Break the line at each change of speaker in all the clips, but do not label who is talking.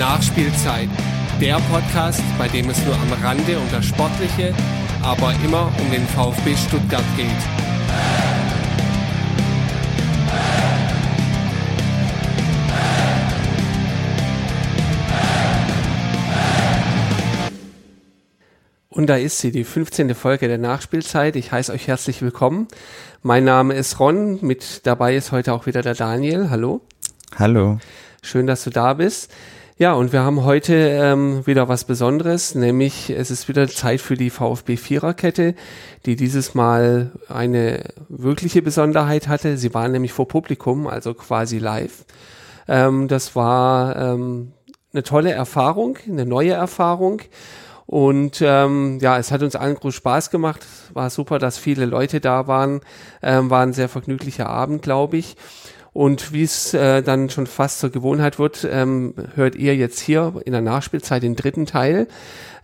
Nachspielzeit, der Podcast, bei dem es nur am Rande um das Sportliche, aber immer um den VfB Stuttgart geht. Und da ist sie, die 15. Folge der Nachspielzeit. Ich heiße euch herzlich willkommen. Mein Name ist Ron, mit dabei ist heute auch wieder der Daniel. Hallo.
Hallo.
Schön, dass du da bist. Ja, und wir haben heute ähm, wieder was Besonderes, nämlich es ist wieder Zeit für die VfB Viererkette, die dieses Mal eine wirkliche Besonderheit hatte. Sie waren nämlich vor Publikum, also quasi live. Ähm, das war ähm, eine tolle Erfahrung, eine neue Erfahrung. Und ähm, ja, es hat uns allen groß Spaß gemacht. War super, dass viele Leute da waren. Ähm, war ein sehr vergnüglicher Abend, glaube ich. Und wie es äh, dann schon fast zur Gewohnheit wird, ähm, hört ihr jetzt hier in der Nachspielzeit den dritten Teil,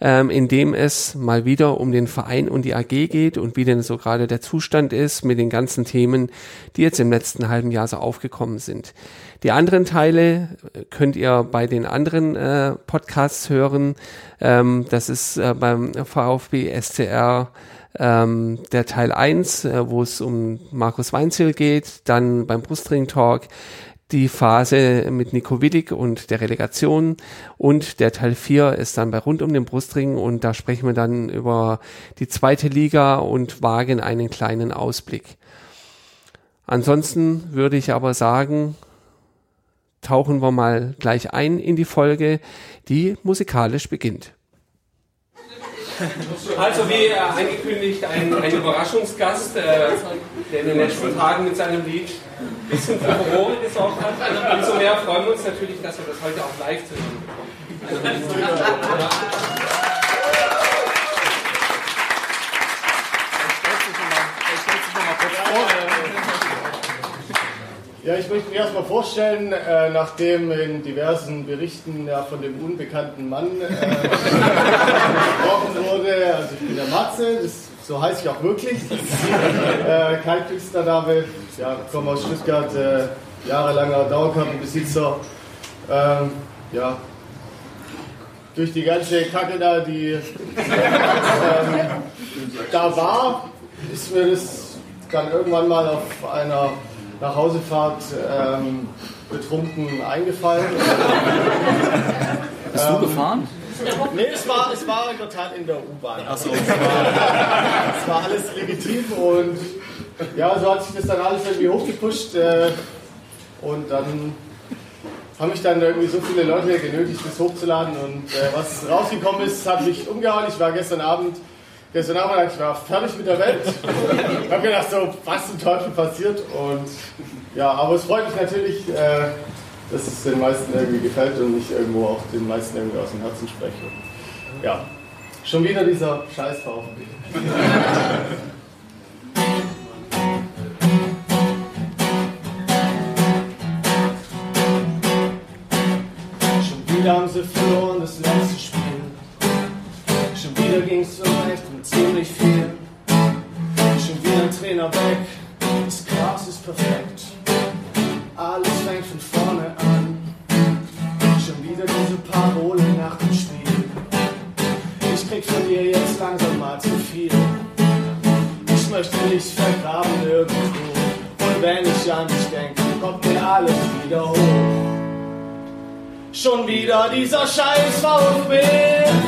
ähm, in dem es mal wieder um den Verein und die AG geht und wie denn so gerade der Zustand ist mit den ganzen Themen, die jetzt im letzten halben Jahr so aufgekommen sind. Die anderen Teile äh, könnt ihr bei den anderen äh, Podcasts hören. Ähm, das ist äh, beim VfB SCR ähm, der Teil 1, äh, wo es um Markus Weinzel geht, dann beim Brustring Talk die Phase mit Nico Willig und der Relegation und der Teil 4 ist dann bei rund um den Brustring und da sprechen wir dann über die zweite Liga und wagen einen kleinen Ausblick. Ansonsten würde ich aber sagen, tauchen wir mal gleich ein in die Folge, die musikalisch beginnt. Also wie äh, angekündigt, ein, ein Überraschungsgast, äh, der in den letzten Tagen mit seinem Lied ein bisschen für Furore gesorgt hat. Umso mehr freuen wir uns natürlich, dass wir das heute auch live zu hören bekommen. Ja.
Ich möchte mich erstmal vorstellen, äh, nachdem in diversen Berichten ja, von dem unbekannten Mann äh, gesprochen wurde. Also ich bin der Matze, das, so heiße ich auch wirklich. Äh, kein Künstlername, ja, komme aus Stuttgart, äh, jahrelanger Dauerkartenbesitzer. Ähm, ja, durch die ganze Kacke da, die ähm, da war, ist mir das dann irgendwann mal auf einer nach Hausefahrt ähm, betrunken eingefallen.
Bist du ähm, gefahren?
Nee, es war, es war in der Tat in der U-Bahn. Also, es, war, es war alles legitim und ja, so hat sich das dann alles irgendwie hochgepusht äh, und dann haben mich dann irgendwie so viele Leute genötigt, das hochzuladen und äh, was rausgekommen ist, hat mich umgehauen. Ich war gestern Abend gestern Abend, ich war fertig mit der Welt. Ich habe gedacht, so, was zum Teufel passiert. Und ja, aber es freut mich natürlich, äh, dass es den meisten irgendwie gefällt und ich irgendwo auch den meisten irgendwie aus dem Herzen spreche. Ja, schon wieder dieser scheiß VfB. Dieser scheiß VfB.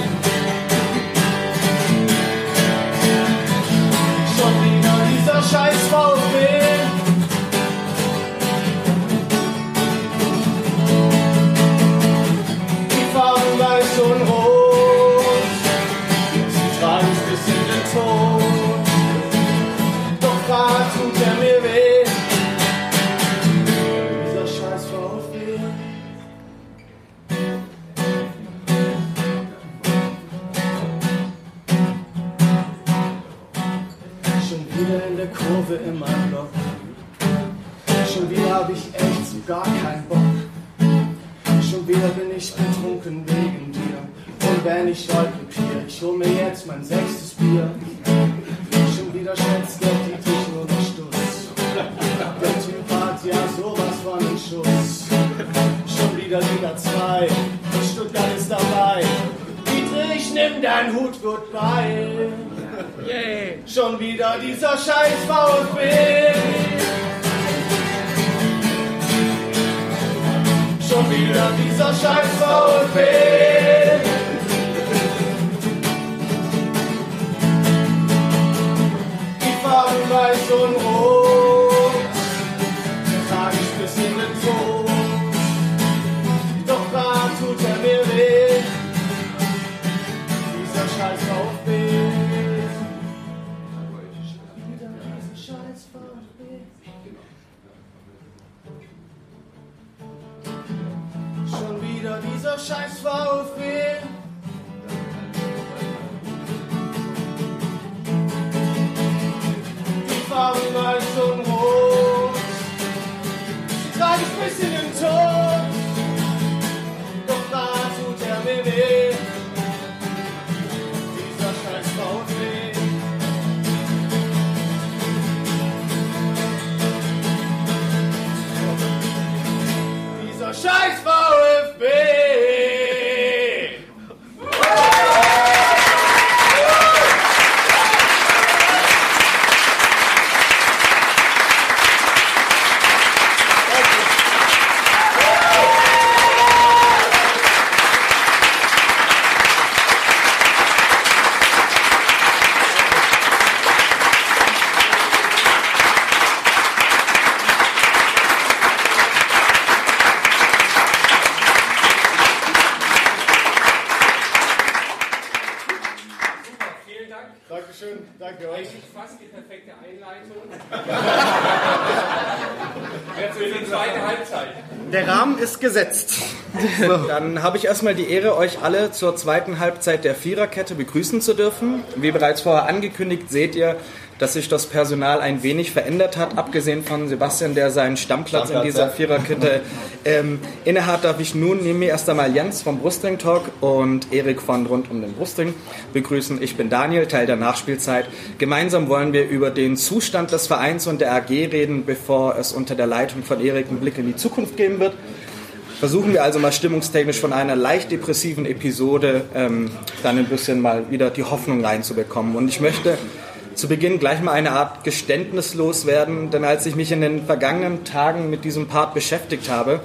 Ist
gesetzt. Dann habe ich erstmal die Ehre, euch alle zur zweiten Halbzeit der Viererkette begrüßen zu dürfen. Wie bereits vorher angekündigt, seht ihr, dass sich das Personal ein wenig verändert hat, abgesehen von Sebastian, der seinen Stammplatz, in dieser Viererkette ähm, innehat, darf ich nun neben mir erst einmal Jens vom Brustring Talk und Erik von Rund um den Brustring begrüßen. Ich bin Daniel, Teil der Nachspielzeit. Gemeinsam wollen wir über den Zustand des Vereins und der AG reden, bevor es unter der Leitung von Erik einen Blick in die Zukunft geben wird. Versuchen wir also mal stimmungstechnisch von einer leicht depressiven Episode ähm, dann ein bisschen mal wieder die Hoffnung reinzubekommen. Und ich möchte zu Beginn gleich mal eine Art Geständnis loswerden, denn als ich mich in den vergangenen Tagen mit diesem Part beschäftigt habe,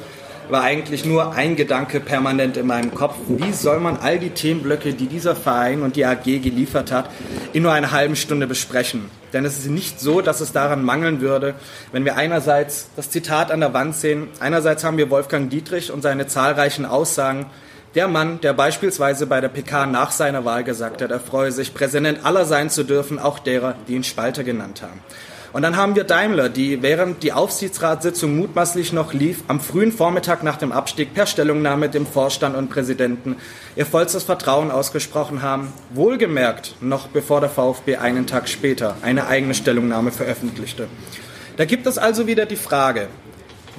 war eigentlich nur ein Gedanke permanent in meinem Kopf. Wie soll man all die Themenblöcke, die dieser Verein und die AG geliefert hat, in nur einer halben Stunde besprechen? Denn es ist nicht so, dass es daran mangeln würde, wenn wir einerseits das Zitat an der Wand sehen, einerseits haben wir Wolfgang Dietrich und seine zahlreichen Aussagen, der Mann, der beispielsweise bei der PK nach seiner Wahl gesagt hat, er freue sich, Präsident aller sein zu dürfen, auch derer, die ihn Spalter genannt haben. Und dann haben wir Daimler, die während die Aufsichtsratssitzung mutmaßlich noch lief, am frühen Vormittag nach dem Abstieg per Stellungnahme dem Vorstand und Präsidenten ihr vollstes Vertrauen ausgesprochen haben, wohlgemerkt noch bevor der VfB einen Tag später eine eigene Stellungnahme veröffentlichte. Da gibt es also wieder die Frage,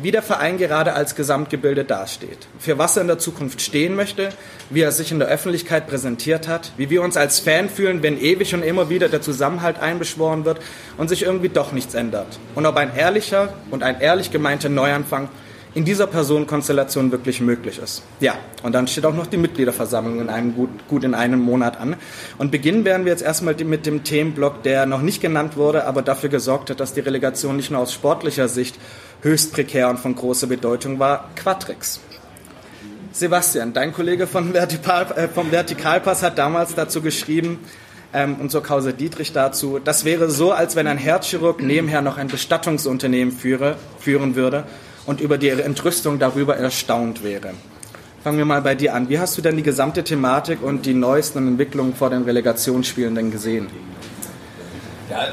wie der Verein gerade als Gesamtgebilde dasteht, für was er in der Zukunft stehen möchte, wie er sich in der Öffentlichkeit präsentiert hat, wie wir uns als Fan fühlen, wenn ewig und immer wieder der Zusammenhalt einbeschworen wird und sich irgendwie doch nichts ändert. Und ob ein ehrlicher und ein ehrlich gemeinter Neuanfang in dieser Personenkonstellation wirklich möglich ist. Ja, und dann steht auch noch die Mitgliederversammlung in einem gut, gut in einem Monat an. Und beginnen werden wir jetzt erstmal mit dem Themenblock, der noch nicht genannt wurde, aber dafür gesorgt hat, dass die Relegation nicht nur aus sportlicher Sicht höchst prekär und von großer Bedeutung war, Quatrix. Sebastian, dein Kollege von Vertikal, äh, vom Vertikalpass hat damals dazu geschrieben, ähm, und zur Causa Dietrich dazu, das wäre so, als wenn ein Herzchirurg nebenher noch ein Bestattungsunternehmen führe, führen würde und über die Entrüstung darüber erstaunt wäre. Fangen wir mal bei dir an. Wie hast du denn die gesamte Thematik und die neuesten Entwicklungen vor den Relegationsspielen denn gesehen?
Ja,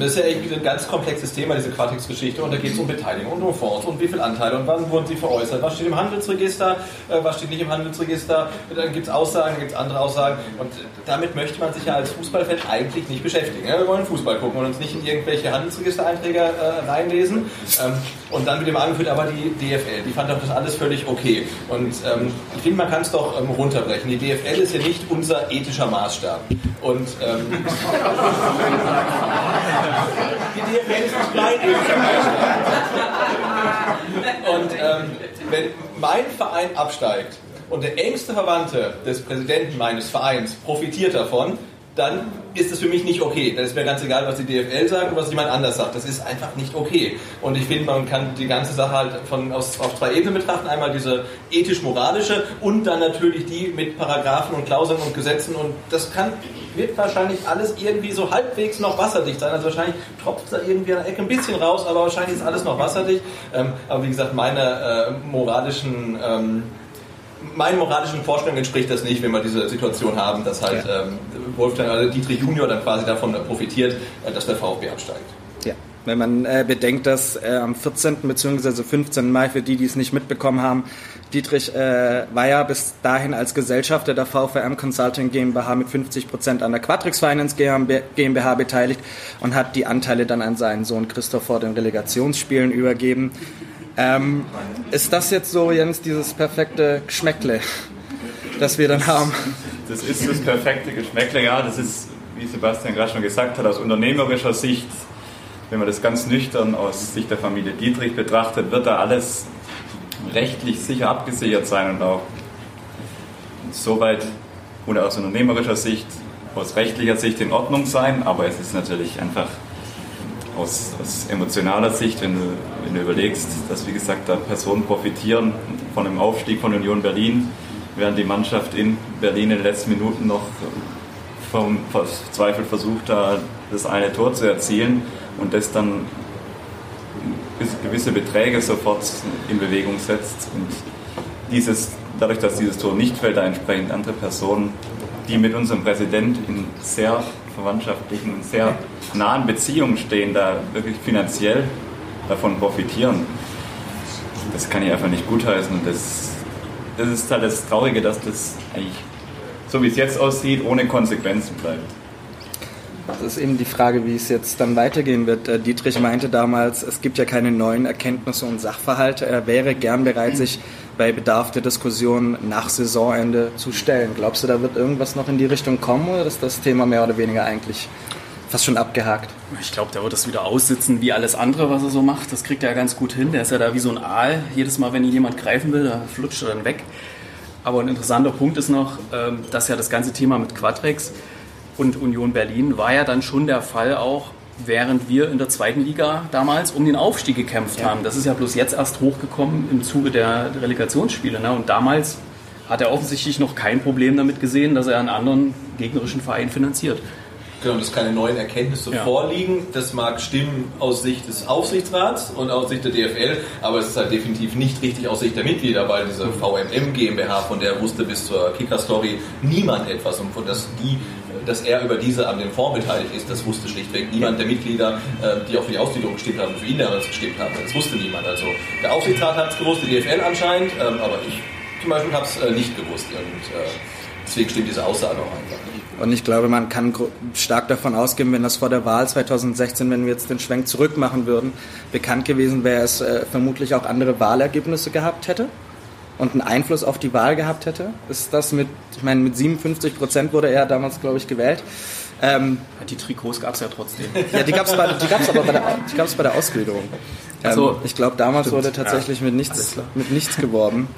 das ist ja irgendwie ein ganz komplexes Thema, diese Quatix-Geschichte. Und da geht es um Beteiligung und um Fonds und wie viele Anteile und wann wurden sie veräußert. Was steht im Handelsregister, äh, was steht nicht im Handelsregister. Dann gibt es Aussagen, dann gibt es andere Aussagen. Und damit möchte man sich ja als Fußballfan eigentlich nicht beschäftigen. Wir wollen Fußball gucken und uns nicht in irgendwelche Handelsregistereinträge äh, reinlesen. Ähm, und dann wird immer angeführt, aber die DFL, die fand doch das alles völlig okay. Und ähm, ich finde, man kann es doch ähm, runterbrechen. Die DFL ist ja nicht unser ethischer Maßstab. Und die ist mein ethischer Maßstab. Und ähm, wenn mein Verein absteigt, und der engste Verwandte des Präsidenten meines Vereins profitiert davon, dann ist es für mich nicht okay. Dann ist mir ganz egal, was die DFL sagt und was jemand anders sagt. Das ist einfach nicht okay. Und ich finde, man kann die ganze Sache halt von, aus, auf zwei Ebenen betrachten. Einmal diese ethisch-moralische und dann natürlich die mit Paragraphen und Klauseln und Gesetzen. Und das kann, wird wahrscheinlich alles irgendwie so halbwegs noch wasserdicht sein. Also wahrscheinlich tropft da irgendwie an der Ecke ein bisschen raus, aber wahrscheinlich ist alles noch wasserdicht. Ähm, aber wie gesagt, meine äh, moralischen... Ähm, meinen moralischen Vorstellungen entspricht das nicht, wenn wir diese Situation haben, dass halt ja. ähm, Wolfgang also Dietrich Junior dann quasi davon profitiert, äh, dass der VfB absteigt.
Ja. Wenn man äh, bedenkt, dass äh, am 14. bzw. 15. Mai, für die, die es nicht mitbekommen haben, Dietrich äh, war ja bis dahin als Gesellschafter der VVM Consulting GmbH mit 50 Prozent an der Quatrix Finance GmbH beteiligt und hat die Anteile dann an seinen Sohn Christoph vor den Relegationsspielen übergeben. Ähm, ist das jetzt so, Jens, dieses perfekte Geschmäckle, das wir dann haben?
Das ist das perfekte Geschmäckle, ja. Das ist, wie Sebastian gerade schon gesagt hat, aus unternehmerischer Sicht, wenn man das ganz nüchtern aus Sicht der Familie Dietrich betrachtet, wird da alles rechtlich sicher abgesichert sein und auch soweit oder aus unternehmerischer Sicht, aus rechtlicher Sicht in Ordnung sein, aber es ist natürlich einfach aus, aus emotionaler Sicht, wenn du, wenn du überlegst, dass wie gesagt da Personen profitieren von dem Aufstieg von Union Berlin, während die Mannschaft in Berlin in den letzten Minuten noch vom Zweifel versucht, da das eine Tor zu erzielen und das dann gewisse Beträge sofort in Bewegung setzt und dieses, dadurch, dass dieses Tor nicht fällt, da entsprechend andere Personen, die mit unserem Präsident in sehr verwandtschaftlichen und sehr nahen Beziehungen stehen, da wirklich finanziell davon profitieren. Das kann ich einfach nicht gutheißen und das, das ist halt das Traurige, dass das eigentlich, so wie es jetzt aussieht, ohne Konsequenzen bleibt.
Das ist eben die Frage, wie es jetzt dann weitergehen wird. Äh, Dietrich meinte damals, es gibt ja keine neuen Erkenntnisse und Sachverhalte. Er wäre gern bereit, sich bei Bedarf der Diskussion nach Saisonende zu stellen. Glaubst du, da wird irgendwas noch in die Richtung kommen oder ist das Thema mehr oder weniger eigentlich fast schon abgehakt?
Ich glaube, der wird das wieder aussitzen wie alles andere, was er so macht. Das kriegt er ja ganz gut hin. Der ist ja da wie so ein Aal. Jedes Mal, wenn ihn jemand greifen will, da flutscht er dann weg. Aber ein interessanter Punkt ist noch, ähm, dass ja das ganze Thema mit Quadrex und Union Berlin war ja dann schon der Fall auch, während wir in der zweiten Liga damals um den Aufstieg gekämpft ja. haben. Das ist ja bloß jetzt erst hochgekommen im Zuge der Relegationsspiele. Ne? Und damals hat er offensichtlich noch kein Problem damit gesehen, dass er einen anderen gegnerischen Verein finanziert.
Genau, dass keine neuen Erkenntnisse ja. vorliegen. Das mag stimmen aus Sicht des Aufsichtsrats und aus Sicht der DFL, aber es ist halt definitiv nicht richtig aus Sicht der Mitglieder, weil diese VMM GmbH, von der wusste bis zur Kicker-Story niemand etwas und von das die dass er über diese an dem Fonds beteiligt ist, das wusste schlichtweg niemand der Mitglieder, äh, die auch für die Ausgliederung gestimmt haben, für ihn damals gestimmt haben. Das wusste niemand. Also der Aufsichtsrat hat es gewusst, die DFL anscheinend, ähm, aber ich zum Beispiel habe es äh, nicht gewusst. Und äh, deswegen stimmt diese Aussage auch einfach nicht.
Und ich glaube, man kann stark davon ausgehen, wenn das vor der Wahl 2016, wenn wir jetzt den Schwenk zurück machen würden, bekannt gewesen wäre, es äh, vermutlich auch andere Wahlergebnisse gehabt hätte und einen Einfluss auf die Wahl gehabt hätte. Ist das mit, ich meine, mit 57 Prozent wurde er damals, glaube ich, gewählt.
Ähm, die Trikots gab es ja trotzdem.
ja, die gab es aber bei der, die gab's bei der Ausgliederung. Ähm, also, ich glaube, damals stimmt. wurde tatsächlich ja, mit, nichts, mit nichts geworben.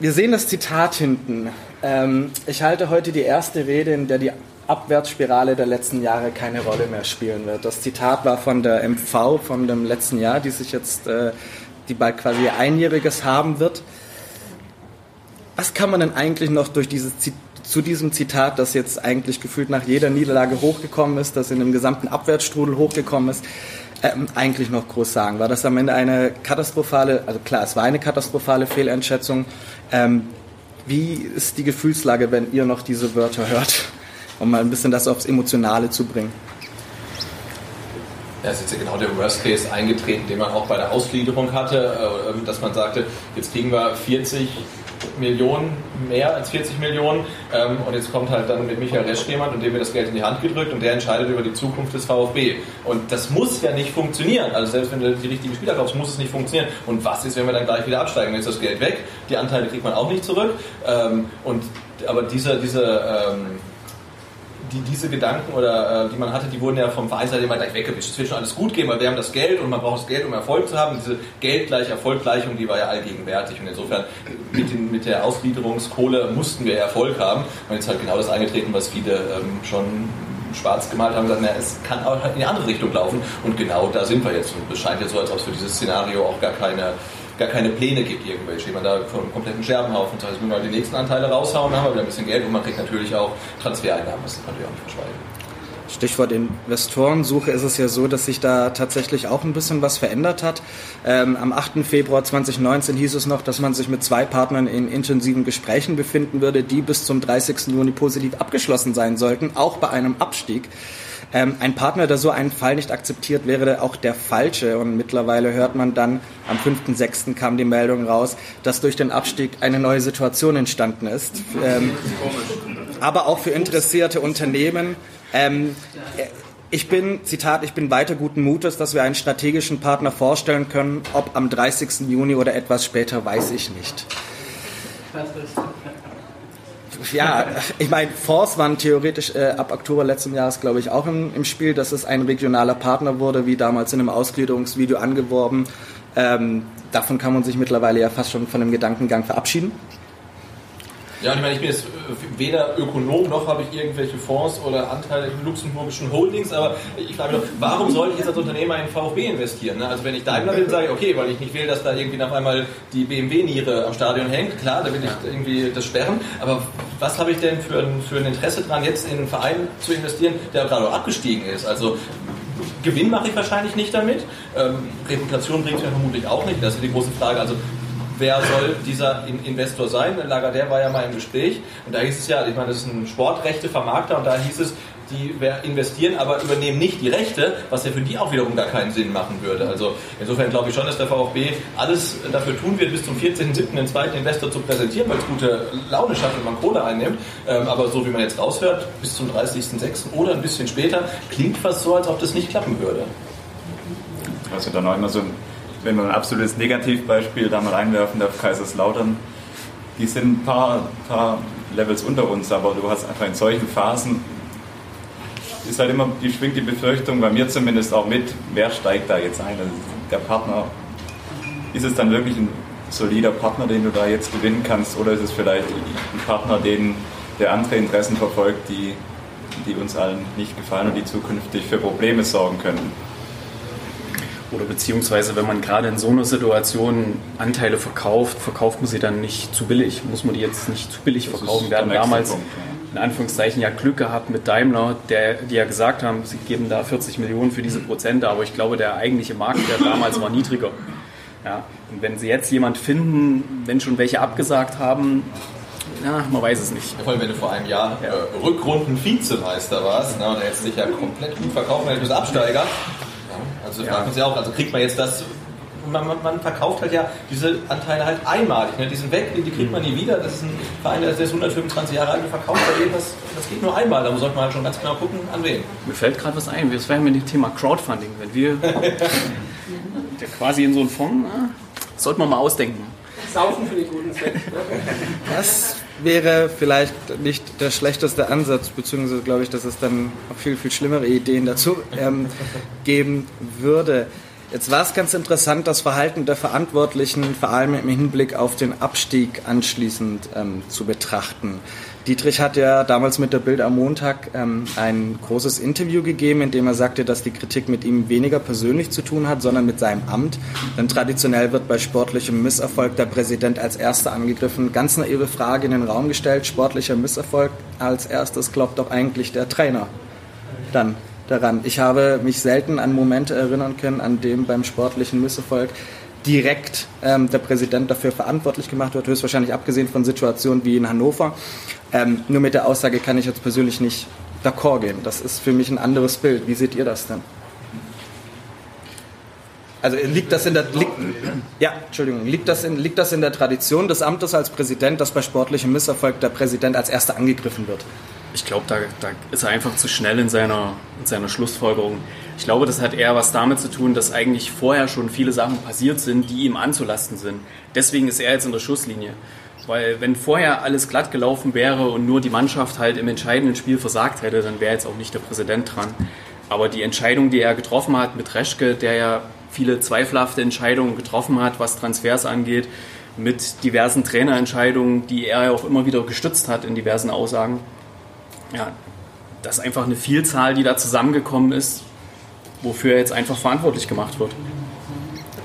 Wir sehen das Zitat hinten. Ähm, ich halte heute die erste Rede, in der die Abwärtsspirale der letzten Jahre keine Rolle mehr spielen wird. Das Zitat war von der MV von dem letzten Jahr, die sich jetzt äh, die bald quasi einjähriges haben wird. Was kann man denn eigentlich noch durch dieses zu diesem Zitat, das jetzt eigentlich gefühlt nach jeder Niederlage hochgekommen ist, das in dem gesamten Abwärtsstrudel hochgekommen ist, ähm, eigentlich noch groß sagen? War das am Ende eine katastrophale, also klar, es war eine katastrophale Fehleinschätzung. Ähm, wie ist die Gefühlslage, wenn ihr noch diese Wörter hört, um mal ein bisschen das aufs Emotionale zu bringen?
Ja, ist ja genau der Worst Case eingetreten, den man auch bei der Ausgliederung hatte, äh, dass man sagte, jetzt kriegen wir 40 Millionen, mehr als 40 Millionen ähm, und jetzt kommt halt dann mit Michael Resch jemand und dem wird das Geld in die Hand gedrückt und der entscheidet über die Zukunft des VfB. Und das muss ja nicht funktionieren. Also selbst wenn du die richtigen Spieler kaufst, muss es nicht funktionieren. Und was ist, wenn wir dann gleich wieder absteigen? Dann ist das Geld weg, die Anteile kriegt man auch nicht zurück. Ähm, und aber diese, diese ähm, die, diese Gedanken oder äh, die man hatte, die wurden ja vom Vereinsseite immer gleich weggewischt. Es wird schon alles gut gehen, weil wir haben das Geld und man braucht das Geld, um Erfolg zu haben. Diese Geld gleich Erfolggleichung, die war ja allgegenwärtig. Und insofern mit, den, mit der Ausgliederungskohle mussten wir Erfolg haben. Und jetzt halt genau das eingetreten, was viele ähm, schon schwarz gemalt haben, gesagt, na, es kann auch in die andere Richtung laufen. Und genau da sind wir jetzt. Und es scheint jetzt so, als ob es für dieses Szenario auch gar keine gar keine Pläne gibt, irgendwelche. Man da von einem kompletten Scherbenhaufen. Das heißt, wenn wir die nächsten Anteile raushauen, haben wir wieder ein bisschen Geld und man kriegt natürlich auch Transfereinnahmen. Das kann natürlich auch nicht verschweigen.
Stichwort Investorensuche ist es ja so, dass sich da tatsächlich auch ein bisschen was verändert hat. Ähm, am 8. Februar 2019 hieß es noch, dass man sich mit zwei Partnern in intensiven Gesprächen befinden würde, die bis zum 30. Juni positiv abgeschlossen sein sollten, auch bei einem Abstieg. Ähm, ein Partner, der so einen Fall nicht akzeptiert, wäre auch der falsche. Und mittlerweile hört man dann, am 5.6. kam die Meldung raus, dass durch den Abstieg eine neue Situation entstanden ist. Ähm, aber auch für interessierte Unternehmen. Ähm, ich bin, Zitat, ich bin weiter guten Mutes, dass wir einen strategischen Partner vorstellen können. Ob am 30. Juni oder etwas später, weiß ich nicht ja, ich meine, Force waren theoretisch äh, ab Oktober letzten Jahres, glaube ich, auch im, im, Spiel, dass es ein regionaler Partner wurde, wie damals in einem Ausgliederungsvideo angeworben. Ähm, davon kann man sich mittlerweile ja fast schon von dem Gedankengang verabschieden.
Ja, und ich meine, ich bin jetzt äh, weder Ökonom noch habe ich irgendwelche Fonds oder Anteile in luxemburgischen Holdings, aber ich frage mich doch, warum sollte ich jetzt als Unternehmer in VfB investieren? Ne? Also wenn ich Daimler bin, sage ich, okay, weil ich nicht will, dass da irgendwie auf einmal die BMW-Niere am Stadion hängt, klar, da will ich irgendwie das sperren, aber was habe ich denn für ein, für ein Interesse dran, jetzt in einen Verein zu investieren, der gerade abgestiegen ist? Also Gewinn mache ich wahrscheinlich nicht damit. Ähm, Reputation bringt mir vermutlich auch nicht. Das ist die große Frage. Also wer soll dieser Investor sein? Lagardère war ja mal im Gespräch und da hieß es ja, ich meine, das ist ein Sportrechtevermarkter und da hieß es, die investieren, aber übernehmen nicht die Rechte, was ja für die auch wiederum gar keinen Sinn machen würde. Also insofern glaube ich schon, dass der VfB alles dafür tun wird, bis zum 14.07. den zweiten Investor zu präsentieren, weil es gute Laune schafft, wenn man Kohle einnimmt. Ähm, aber so wie man jetzt raushört, bis zum 30.06. oder ein bisschen später, klingt fast so, als ob das nicht klappen würde.
Also dann auch immer so wenn man ein absolutes Negativbeispiel da mal einwerfen darf, Kaiserslautern, die sind ein paar, paar Levels unter uns, aber du hast einfach in solchen Phasen, ist halt immer, die schwingt die Befürchtung, bei mir zumindest auch mit, wer steigt da jetzt ein? Also der Partner, ist es dann wirklich ein solider Partner, den du da jetzt gewinnen kannst, oder ist es vielleicht ein Partner, den, der andere Interessen verfolgt, die, die uns allen nicht gefallen und die zukünftig für Probleme sorgen könnten?
Oder beziehungsweise, wenn man gerade in so einer Situation Anteile verkauft, verkauft man sie dann nicht zu billig. Muss man die jetzt nicht zu billig verkaufen. Wir hatten damals Punkt, ja. in Anführungszeichen ja Glück gehabt mit Daimler, der, die ja gesagt haben, sie geben da 40 Millionen für diese Prozente, aber ich glaube, der eigentliche Marktwert damals war niedriger. Ja, und wenn sie jetzt jemand finden, wenn schon welche abgesagt haben, ja, man weiß es nicht.
Vor allem, wenn du vor einem Jahr ja. äh, Rückrunden-Vizemeister warst, ne, und er jetzt sich ja komplett gut verkaufen, du bist Also ja. fragt man sich auch, also kriegt man jetzt das man, man, man, verkauft halt ja diese Anteile halt einmalig. Ne? Die sind weg, die kriegt man nie wieder. Das ist ein Verein, der ist 125 Jahre alt, verkauft bei dem, das, das geht nur einmal. Da sollte man halt schon ganz genau gucken, an wen.
Mir fällt gerade was ein. Das wäre mit dem Thema Crowdfunding. Wenn wir quasi in so einen Fonds, na, sollten wir mal ausdenken.
Saufen für den guten Zweck. Das wäre vielleicht nicht der schlechteste Ansatz, beziehungsweise glaube ich, dass es dann auch viel, viel schlimmere Ideen dazu ähm, geben würde. Jetzt war es ganz interessant, das Verhalten der Verantwortlichen vor allem im Hinblick auf den Abstieg anschließend ähm, zu betrachten. Dietrich hat ja damals mit der Bild am Montag ähm, ein großes Interview gegeben, in dem er sagte, dass die Kritik mit ihm weniger persönlich zu tun hat, sondern mit seinem Amt. Denn traditionell wird bei sportlichem Misserfolg der Präsident als Erster angegriffen. Ganz naive Frage in den Raum gestellt, sportlicher Misserfolg als erstes glaubt doch eigentlich der Trainer dann daran. Ich habe mich selten an Momente erinnern können, an dem beim sportlichen Misserfolg direkt ähm, der Präsident dafür verantwortlich gemacht wird, höchstwahrscheinlich abgesehen von Situationen wie in Hannover. Ähm, nur mit der Aussage kann ich jetzt persönlich nicht d'accord gehen. Das ist für mich ein anderes Bild. Wie seht ihr das denn? Also liegt das in der liegt, ja, Entschuldigung, liegt das, in, liegt das in der Tradition des Amtes als Präsident, dass bei sportlichem Misserfolg der Präsident als erster angegriffen wird?
Ich glaube, da, da, ist er einfach zu schnell in seiner, in seiner Schlussfolgerung. Ich glaube, das hat eher was damit zu tun, dass eigentlich vorher schon viele Sachen passiert sind, die ihm anzulasten sind. Deswegen ist er jetzt in der Schusslinie. Weil wenn vorher alles glatt gelaufen wäre und nur die Mannschaft halt im entscheidenden Spiel versagt hätte, dann wäre jetzt auch nicht der Präsident dran. Aber die Entscheidung, die er getroffen hat mit Reschke, der ja viele zweifelhafte Entscheidungen getroffen hat, was Transfers angeht, mit diversen Trainerentscheidungen, die er auch immer wieder gestützt hat in diversen Aussagen. Ja, das ist einfach eine Vielzahl, die da zusammengekommen ist, wofür er jetzt einfach verantwortlich gemacht wird.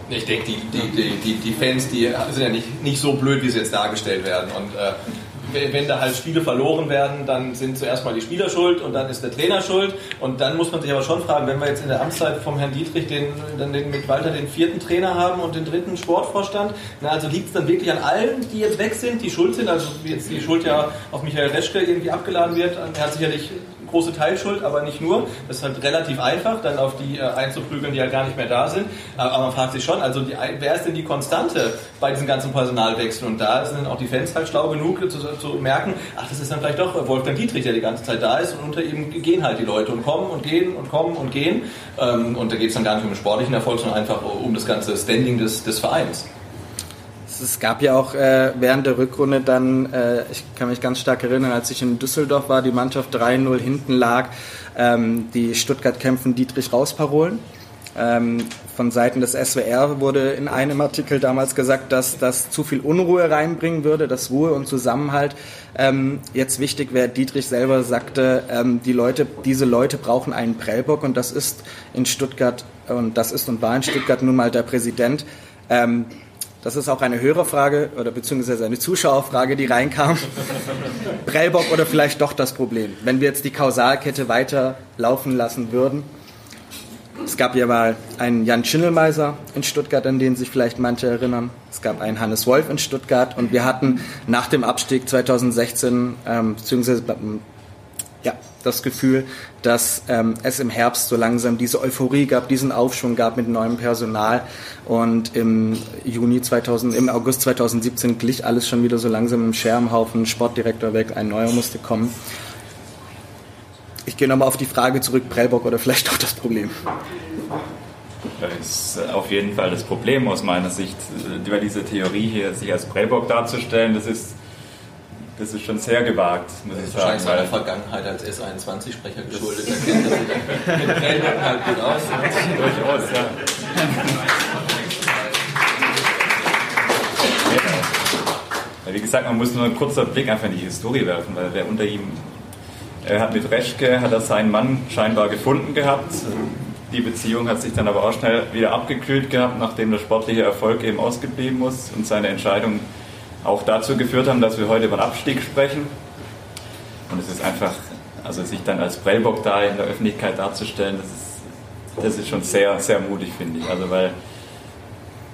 Ich denke, die, die, die, die, Fans, die sind ja nicht, nicht so blöd, wie sie jetzt dargestellt werden. Und äh, wenn da halt Spiele verloren werden, dann sind zuerst mal die Spieler schuld und dann ist der Trainer schuld. Und dann muss man sich aber schon fragen, wenn wir jetzt in der Amtszeit vom Herrn Dietrich den, dann den, mit Walter den vierten Trainer haben und den dritten Sportvorstand, na, also liegt es dann wirklich an allen, die jetzt weg sind, die schuld sind, also jetzt die Schuld ja auf Michael Reschke irgendwie abgeladen wird. Er hat sicherlich große Teilschuld, aber nicht nur. Das ist halt relativ einfach, dann auf die äh, einzuprügeln, die halt gar nicht mehr da sind. Aber, aber, man fragt sich schon, also die, wer ist denn die Konstante bei diesen ganzen Personalwechseln? Und da sind dann auch die Fans halt schlau genug zu, zu merken, ach, das ist dann vielleicht doch Wolfgang Dietrich, der die ganze Zeit da ist und unter ihm gehen halt die Leute und kommen und gehen und kommen und gehen. Ähm, und da geht es dann gar nicht um den sportlichen Erfolg, sondern einfach um das ganze Standing des, des Vereins
es gab ja auch äh, während der Rückrunde dann, äh, ich kann mich ganz stark erinnern, als ich in Düsseldorf war, die Mannschaft 3-0 hinten lag, ähm, die Stuttgart kämpfen Dietrich rausparolen. Ähm, von Seiten des SWR wurde in einem Artikel damals gesagt, dass das zu viel Unruhe reinbringen würde, dass Ruhe und Zusammenhalt ähm, jetzt wichtig wäre. Dietrich selber sagte, ähm, die Leute, diese Leute brauchen einen Prellbock und das ist in Stuttgart und das ist und war in Stuttgart nun mal der Präsident. Ähm, das ist auch eine Hörerfrage oder beziehungsweise eine Zuschauerfrage, die reinkam. Prellbock oder vielleicht doch das Problem. Wenn wir jetzt die Kausalkette weiter laufen lassen würden. Es gab ja mal einen Jan Schindelmeiser in Stuttgart, an den sich vielleicht manche erinnern. Es gab einen Hannes Wolf in Stuttgart und wir hatten nach dem Abstieg 2016, ähm, beziehungsweise das Gefühl, dass ähm, es im Herbst so langsam diese Euphorie gab, diesen Aufschwung gab mit neuem Personal und im Juni 2000, im August 2017 glich alles schon wieder so langsam im Schermhaufen, Sportdirektor weg, ein neuer musste kommen. Ich gehe nochmal auf die Frage zurück, Prellbock oder vielleicht auch das Problem.
Das ist äh, auf jeden Fall das Problem aus meiner Sicht, über diese Theorie hier, sich als Prellbock darzustellen, das ist das ist schon sehr gewagt,
muss ich sagen. Wahrscheinlich seiner Vergangenheit als S21-Sprecher geschuldet. Er kennt das mit Training halt gut aus. Durchaus, ja.
Wie gesagt, man muss nur einen kurzen Blick einfach in die Historie werfen, weil wer unter ihm, er hat mit Reschke, hat er seinen Mann scheinbar gefunden gehabt. Die Beziehung hat sich dann aber auch schnell wieder abgekühlt gehabt, nachdem der sportliche Erfolg eben ausgeblieben muss und seine Entscheidung auch dazu geführt haben, dass wir heute über den Abstieg sprechen. Und es ist einfach, also sich dann als Prellbock da in der Öffentlichkeit darzustellen, das ist, das ist schon sehr, sehr mutig, finde ich. Also weil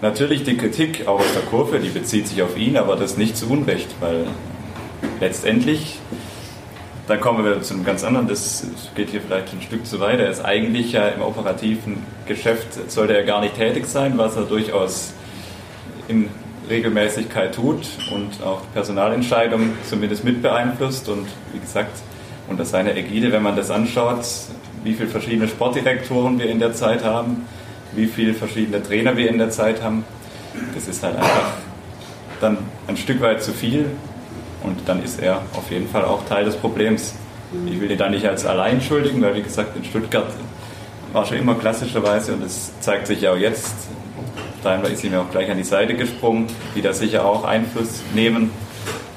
natürlich die Kritik auch aus der Kurve, die bezieht sich auf ihn, aber das nicht zu Unrecht, weil letztendlich, da kommen wir zu einem ganz anderen, das geht hier vielleicht ein Stück zu weit, er ist eigentlich ja im operativen Geschäft, sollte er gar nicht tätig sein, was er durchaus in Regelmäßigkeit tut und auch Personalentscheidungen zumindest mit beeinflusst. Und wie gesagt, unter seiner Ägide, wenn man das anschaut, wie viele verschiedene Sportdirektoren wir in der Zeit haben, wie viele verschiedene Trainer wir in der Zeit haben, das ist halt einfach dann ein Stück weit zu viel. Und dann ist er auf jeden Fall auch Teil des Problems. Ich will ihn da nicht als allein schuldigen, weil wie gesagt in Stuttgart war schon immer klassischerweise und es zeigt sich ja auch jetzt Daimler ist ihm ja auch gleich an die Seite gesprungen, die da sicher auch Einfluss nehmen.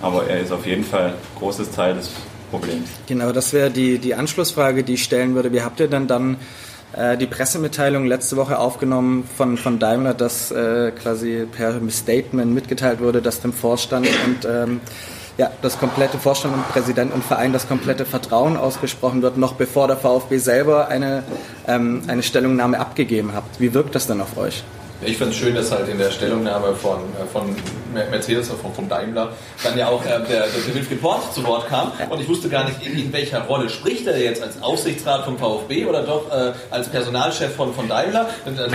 Aber er ist auf jeden Fall großes Teil des Problems.
Genau, das wäre die, die Anschlussfrage, die ich stellen würde. Wie habt ihr denn dann äh, die Pressemitteilung letzte Woche aufgenommen von, von Daimler, dass äh, quasi per Statement mitgeteilt wurde, dass dem Vorstand und ähm, ja, das komplette Vorstand und Präsident und Verein das komplette Vertrauen ausgesprochen wird, noch bevor der VfB selber eine, ähm, eine Stellungnahme abgegeben hat. Wie wirkt das denn auf euch?
Ich finde es schön, dass halt in der Stellungnahme von, äh, von Mercedes, von, von Daimler, dann ja auch äh, der, der Wilfried Port zu Wort kam. Und ich wusste gar nicht, in, welcher Rolle spricht er jetzt als Aufsichtsrat vom VfB oder doch äh, als Personalchef von, von Daimler. Dann, dann,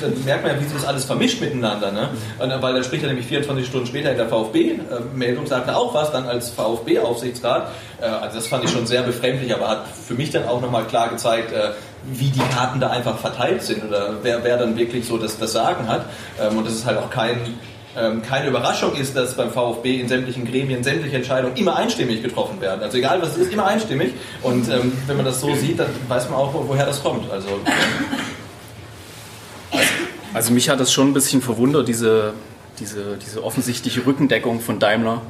dann, merkt man ja, wie sich das alles vermischt miteinander. Ne? Und, äh, weil dann spricht er nämlich 24 Stunden später in der VfB-Meldung, sagt er auch was, dann als VfB-Aufsichtsrat. Äh, also das fand ich schon sehr befremdlich, aber hat für mich dann auch nochmal klar gezeigt, äh, wie die Karten da einfach verteilt sind oder wer, wer dann wirklich so das, das Sagen hat. Ähm, und das ist halt auch kein ähm, keine Überraschung ist, dass beim VfB in sämtlichen Gremien sämtliche Entscheidungen immer einstimmig getroffen werden. Also egal was es ist, immer einstimmig. Und ähm, wenn man das so sieht, dann weiß man auch, woher das kommt. Also,
also mich hat das schon ein bisschen verwundert, diese, diese, diese offensichtliche Rückendeckung von Daimler.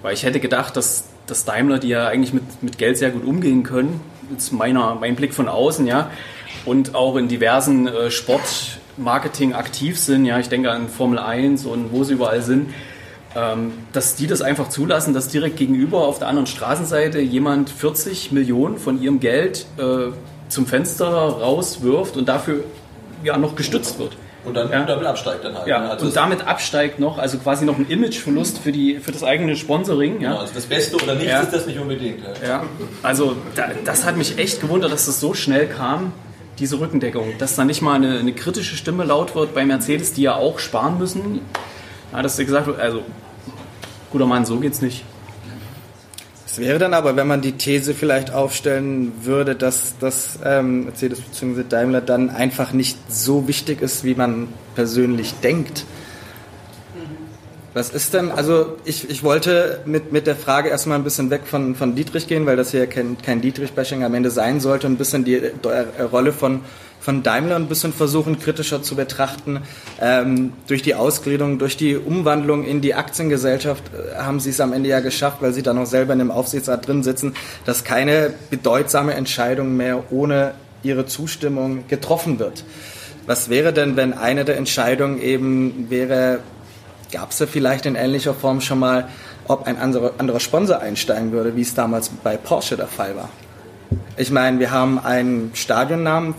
Weil ich hätte gedacht, dass, dass Daimler, die ja eigentlich mit, mit Geld sehr gut umgehen können, jetzt meiner, mein Blick von außen, ja, und auch in diversen äh, Sportmarketing aktiv sind, ja, ich denke an Formel 1 und wo sie überall sind, ähm, dass die das einfach zulassen, dass direkt gegenüber auf der anderen Straßenseite jemand 40 Millionen von ihrem Geld äh, zum Fenster rauswirft und dafür ja noch gestützt wird.
Und dann
Ja.
damit absteigt dann halt.
Ja,
ne? Also
und damit absteigt noch, also quasi noch ein Imageverlust für, die, für das eigene Sponsoring.
genau,
Ja,
also das Beste oder nichts
Ja.
ist das nicht unbedingt. Ja.
ja. also da, das hat mich echt gewundert, dass das so schnell kam, diese Rückendeckung. Dass da nicht mal eine, eine kritische Stimme laut wird bei Mercedes, die ja auch sparen müssen. Ja, dass gesagt wird, also guter Mann, so geht's nicht.
Wäre dann aber, wenn man die These vielleicht aufstellen würde, dass das ähm, Mercedes bzw. Daimler dann einfach nicht so wichtig ist, wie man persönlich denkt. Was ist denn, also ich, ich wollte mit, mit der Frage erstmal ein bisschen weg von, von Dietrich gehen, weil das hier kein, kein Dietrich-Bashing am Ende sein sollte, ein bisschen die äh, Rolle von, von Daimler ein bisschen versuchen kritischer zu betrachten. Ähm, durch die Ausgliederung, durch die Umwandlung in die Aktiengesellschaft äh, haben sie es am Ende ja geschafft, weil sie da noch selber in dem Aufsichtsrat drin sitzen, dass keine bedeutsame Entscheidung mehr ohne ihre Zustimmung getroffen wird. Was wäre denn, wenn eine der Entscheidungen eben wäre, gab es da vielleicht in ähnlicher Form schon mal, ob ein anderer, anderer Sponsor einsteigen würde, wie es damals bei Porsche der Fall war? Ich meine, wir haben einen Stadionnamen,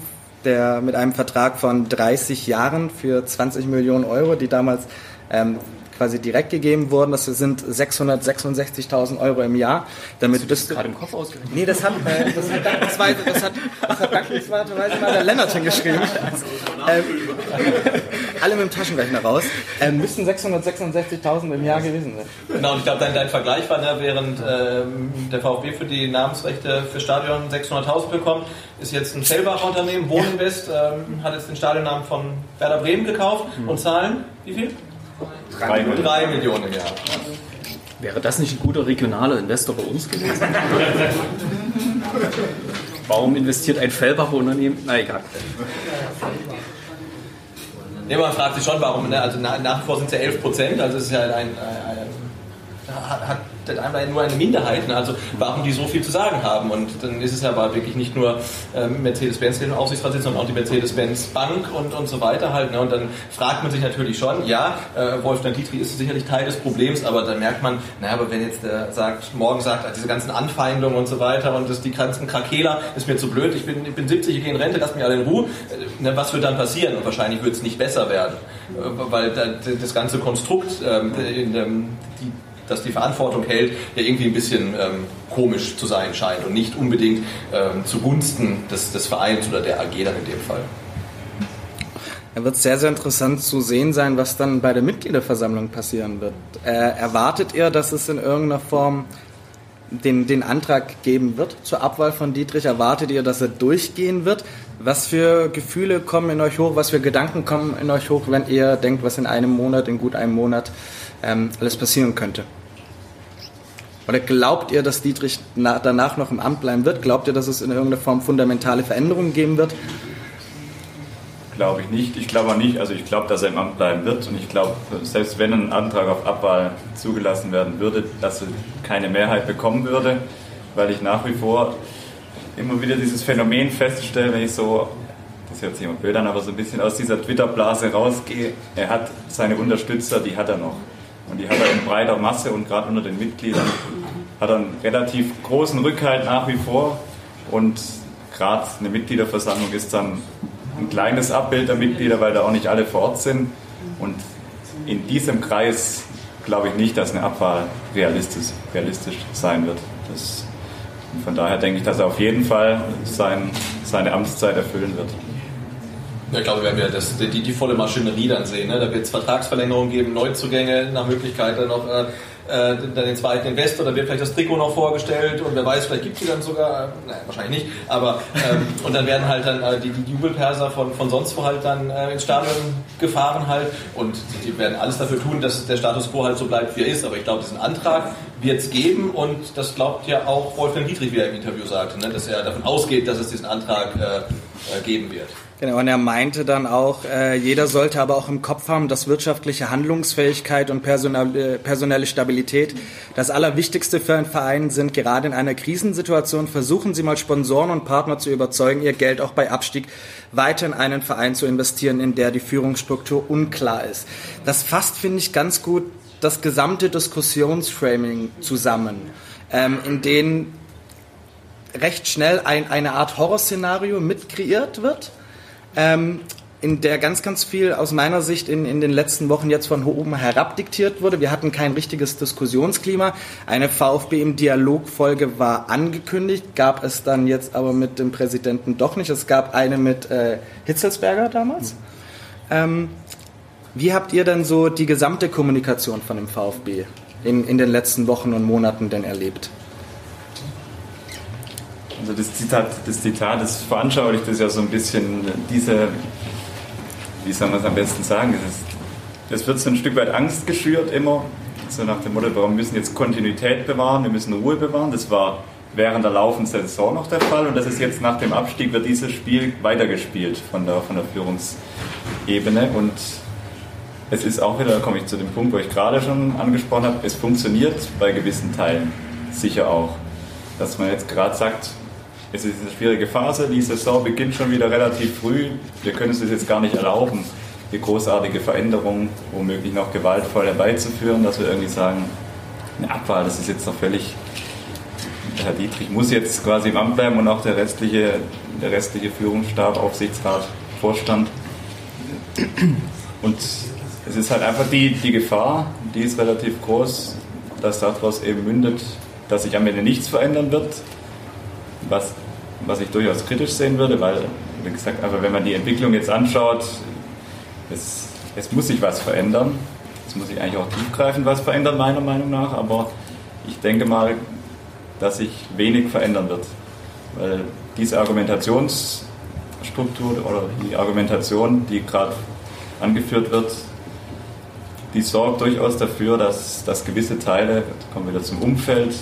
der mit einem Vertrag von 30 Jahren für 20 Millionen Euro, die damals ähm, quasi direkt gegeben wurden, das sind 666.000 Euro im Jahr. Damit bist du
Gerade im Kopf ausgerechnet.
Nee, das hat, äh, das hat dankensweise, das hat, das hat dankenswerterweise mal der Lennart hingeschrieben. Ähm, alle mit dem Taschenrechner raus. Ähm, müssten 666.000 im Jahr gewesen sein.
Genau, und ich glaube, dein, dein Vergleich war, ne, während ähm, der VfB für die Namensrechte für Stadion 600.000 bekommt, ist jetzt ein Fellbacher Unternehmen, Wohninvest, ähm, hat jetzt den Stadionnamen von Werder Bremen gekauft und zahlen, wie viel?
Drei Millionen.
Drei Millionen im Jahr.
Wäre das nicht ein guter regionaler Investor bei uns gewesen? Warum investiert ein Fellbacher Unternehmen? Na egal.
Nee, man fragt sich schon, warum, ne? also nach, nach wie vor sind es ja 11 Prozent, also es ist ja ein, ein, ein hat, der Daimler nur eine Minderheit, ne? also warum die so viel zu sagen haben und dann ist es ja aber wirklich nicht nur ähm, Mercedes-Benz, im Aufsichtsrat sitzt, sondern auch die Mercedes-Benz Bank und, und so weiter halt ne? und dann fragt man sich natürlich schon, ja, äh, Wolfgang Dietrich ist sicherlich Teil des Problems, aber dann merkt man, naja, aber wenn jetzt der sagt, morgen sagt, ah, diese ganzen Anfeindungen und so weiter und das, die ganzen Krakeler, ist mir zu blöd, ich bin, ich bin 70, ich gehe in Rente, lasst mich alle in Ruhe, äh, was wird dann passieren? Und wahrscheinlich wird es nicht besser werden, äh, weil da, das ganze Konstrukt, ähm, die, das die Verantwortung hält, ja irgendwie ein bisschen ähm, komisch zu sein scheint und nicht unbedingt ähm, zugunsten des, des Vereins oder der AG dann in dem Fall.
Da wird sehr, sehr interessant zu sehen sein, was dann bei der Mitgliederversammlung passieren wird. Äh, erwartet ihr, dass es in irgendeiner Form den, den Antrag geben wird zur Abwahl von Dietrich? Erwartet ihr, dass er durchgehen wird? Was für Gefühle kommen in euch hoch? Was für Gedanken kommen in euch hoch, wenn ihr denkt, was in einem Monat, in gut einem Monat ähm, alles passieren könnte? Oder glaubt ihr, dass Dietrich na, danach noch im Amt bleiben wird? Glaubt ihr, dass es in irgendeiner Form fundamentale Veränderungen geben wird?
Glaube ich nicht. Ich glaube auch nicht, also ich glaube, dass er im Amt bleiben wird und ich glaube, selbst wenn ein Antrag auf Abwahl zugelassen werden würde, dass er keine Mehrheit bekommen würde, weil ich nach wie vor immer wieder dieses Phänomen feststelle, wenn ich so, das hört sich immer blöd an, aber so ein bisschen aus dieser Twitter-Blase rausgehe, er hat seine Unterstützer, die hat er noch. Und die hat er in breiter Masse und gerade unter den Mitgliedern hat er einen relativ großen Rückhalt nach wie vor und gerade eine Mitgliederversammlung ist dann ein kleines Abbild der Mitglieder, weil da auch nicht alle vor Ort sind. Und in diesem Kreis glaube ich nicht, dass eine Abwahl realistisch, realistisch sein wird. Das, von daher denke ich, dass er auf jeden Fall sein, seine Amtszeit erfüllen wird.
Ja, ich glaube, wenn wir das, die, die volle Maschinerie dann sehen, ne? da wird es Vertragsverlängerungen geben, Neuzugänge, nach Möglichkeit dann noch äh, äh, dann den zweiten Investor, dann wird vielleicht das Trikot noch vorgestellt und wer weiß, vielleicht gibt es die dann sogar, äh, nein, wahrscheinlich nicht, aber ähm, und dann werden halt dann äh, die, die Jubelperser von, von sonst wo halt dann äh, ins Stadion gefahren halt und die werden alles dafür tun, dass der Status quo halt so bleibt, wie er ist, aber ich glaube, diesen Antrag wird es geben und das glaubt ja auch Wolfgang Dietrich, wie er im Interview sagte, ne, dass er davon ausgeht, dass es diesen Antrag äh, äh geben wird.
Genau, und er meinte dann auch, äh, jeder sollte aber auch im Kopf haben, dass wirtschaftliche Handlungsfähigkeit und personelle, äh, personelle Stabilität das Allerwichtigste für einen Verein sind. Gerade in einer Krisensituation versuchen Sie mal Sponsoren und Partner zu überzeugen, ihr Geld auch bei Abstieg weiter in einen Verein zu investieren, in der die Führungsstruktur unklar ist. Das fasst, finde ich, ganz gut das gesamte Diskussionsframing zusammen, ähm, in dem recht schnell ein, eine Art Horrorszenario mitkreiert wird ähm, in der ganz, ganz viel aus meiner Sicht in, in den letzten Wochen jetzt von oben herab diktiert wurde. Wir hatten kein richtiges Diskussionsklima. Eine VfB im Dialogfolge war angekündigt, gab es dann jetzt aber mit dem Präsidenten doch nicht. Es gab eine mit äh, Hitzelsberger damals. Mhm. Ähm, wie habt ihr denn so die gesamte Kommunikation von dem VfB in, in den letzten Wochen und Monaten denn erlebt?
Also das Zitat, das Zitat, das veranschaulicht das ja so ein bisschen diese, wie soll man es am besten sagen, es wird so ein Stück weit Angst geschürt immer, so nach dem Motto, wir müssen jetzt Kontinuität bewahren, wir müssen Ruhe bewahren. Das war während der laufenden Saison noch der Fall und das ist jetzt nach dem Abstieg wird dieses Spiel weitergespielt von der, von der Führungsebene und es ist auch wieder, da komme ich zu dem Punkt, wo ich gerade schon angesprochen habe, es funktioniert bei gewissen Teilen sicher auch. Dass man jetzt gerade sagt, es ist eine schwierige Phase, die Saison beginnt schon wieder relativ früh. Wir können es uns jetzt gar nicht erlauben, hier großartige Veränderungen, womöglich noch gewaltvoll herbeizuführen, dass wir irgendwie sagen, eine Abwahl, das ist jetzt noch völlig. Herr Dietrich muss jetzt quasi im Amt bleiben und auch der restliche, der restliche Führungsstab, Aufsichtsrat, Vorstand. Und es ist halt einfach die, die Gefahr, die ist relativ groß, dass daraus eben mündet, dass sich am Ende nichts verändern wird, was, was ich durchaus kritisch sehen würde, weil, wie gesagt, aber wenn man die Entwicklung jetzt anschaut, es, es muss sich was verändern. Es muss sich eigentlich auch tiefgreifend was verändern, meiner Meinung nach, aber ich denke mal, dass sich wenig verändern wird. Weil diese Argumentationsstruktur oder die Argumentation, die gerade angeführt wird, die sorgt durchaus dafür, dass, dass gewisse Teile, kommen wir wieder zum Umfeld,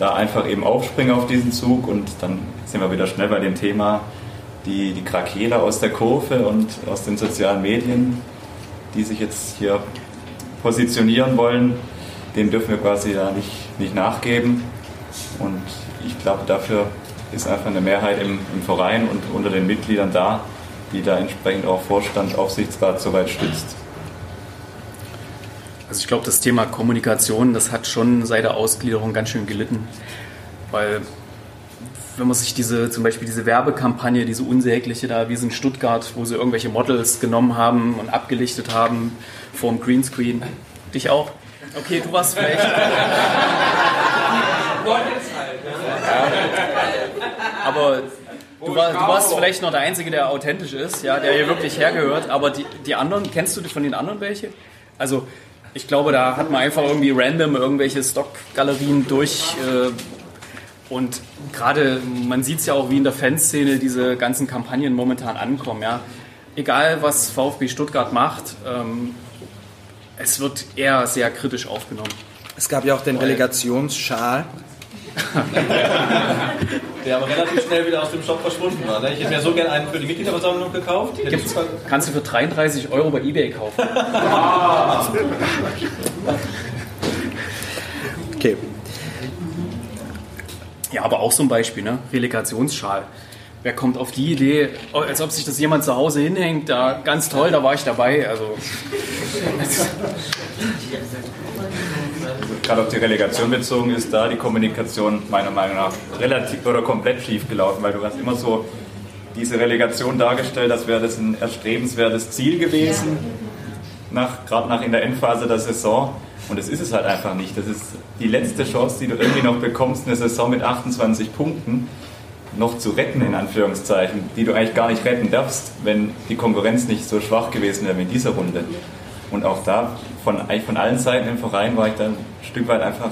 da einfach eben aufspringen auf diesen Zug und dann sind wir wieder schnell bei dem Thema, die, die Krakela aus der Kurve und aus den sozialen Medien, die sich jetzt hier positionieren wollen, dem dürfen wir quasi da nicht, nicht nachgeben. Und ich glaube, dafür ist einfach eine Mehrheit im, im Verein und unter den Mitgliedern da, die da entsprechend auch Vorstand, Aufsichtsrat soweit stützt.
Also ich glaube, das Thema Kommunikation, das hat schon seit der Ausgliederung ganz schön gelitten. Weil wenn man sich diese, zum Beispiel diese Werbekampagne, diese unsägliche da, wie es in Stuttgart, wo sie irgendwelche Models genommen haben und abgelichtet haben vorm Greenscreen. Dich auch? Okay, du warst vielleicht. ja. Aber du, war, du, warst vielleicht noch der Einzige, der authentisch ist, ja, der hier wirklich hergehört. Aber die, die anderen, kennst du von den anderen welche? Also ich glaube, da hat man einfach irgendwie random irgendwelche Stock-Galerien durch. Äh, und gerade, man sieht es ja auch, wie in der Fanszene diese ganzen Kampagnen momentan ankommen. Ja? Egal, was VfB Stuttgart macht, ähm, es wird eher sehr kritisch aufgenommen.
Es gab ja auch den Relegationsschal
Der aber relativ schnell wieder aus dem Shop verschwunden war. Ne? Ich hätte mir so gerne einen für die Mitgliederversammlung gekauft.
kannst du für 33 Euro bei Ebay kaufen.
okay.
Ja, aber auch so ein Beispiel, ne? Relegationsschal. Wer kommt auf die Idee, oh, als ob sich das jemand zu Hause hinhängt? Da ganz toll, da war ich dabei. Also
gerade auf die Relegation bezogen ist da die Kommunikation meiner Meinung nach relativ oder komplett schief gelaufen, weil du hast immer so diese Relegation dargestellt, als wäre das ein erstrebenswertes Ziel gewesen, nach, gerade nach in der Endphase der Saison. Und das ist es halt einfach nicht. Das ist die letzte Chance, die du irgendwie noch bekommst, eine Saison mit 28 Punkten noch zu retten, in Anführungszeichen, die du eigentlich gar nicht retten darfst, wenn die Konkurrenz nicht so schwach gewesen wäre wie in dieser Runde. Und auch da von, eigentlich von allen Seiten im Verein war ich dann ein Stück weit einfach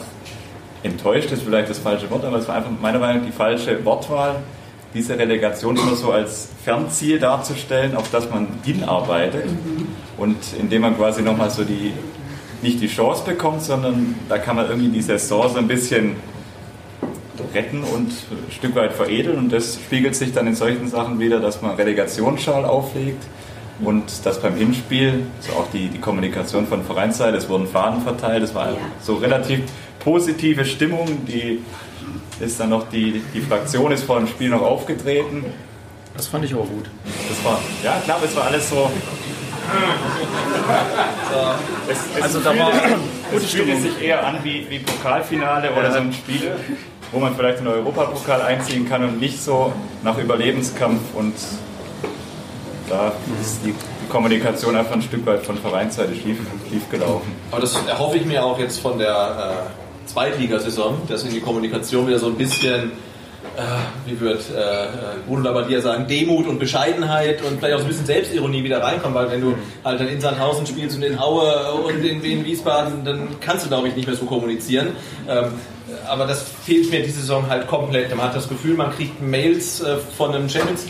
enttäuscht, ist vielleicht das falsche Wort, aber es war einfach meiner Meinung nach die falsche Wortwahl, diese Relegation immer so als Fernziel darzustellen, auf das man hinarbeitet. Und indem man quasi nochmal so die, nicht die Chance bekommt, sondern da kann man irgendwie die Saison so ein bisschen retten und ein Stück weit veredeln. Und das spiegelt sich dann in solchen Sachen wieder, dass man Relegationsschal auflegt und dass beim Hinspiel, so auch die, die Kommunikation von Vereinsseite, es wurden Fahnen verteilt, es war ja. so relativ positive Stimmung, die ist dann noch die, die Fraktion ist vor dem Spiel noch aufgetreten.
Das fand ich auch gut.
Das war, ja klar, es war alles so. Es, es also da war es fühlte sich eher an wie, wie Pokalfinale oder so ein Spiel, wo man vielleicht den Europapokal einziehen kann und nicht so nach Überlebenskampf und da ist die, Kommunikation einfach ein Stück weit von Vereinsseite schief, schief gelaufen.
Aber das erhoffe ich mir auch jetzt von der äh, Zweitligasaison, dass in die Kommunikation wieder so ein bisschen äh, wie wird äh, Bruno Labbadia sagen, Demut und Bescheidenheit und vielleicht auch so ein bisschen Selbstironie wieder reinkommen, weil wenn du halt dann in Sandhausen spielst und in Aue und in, in Wiesbaden, dann kannst du, glaube ich, nicht mehr so kommunizieren. Ähm, aber das fehlt mir diese Saison halt komplett. Man hat das Gefühl, man kriegt Mails äh, von einem Champions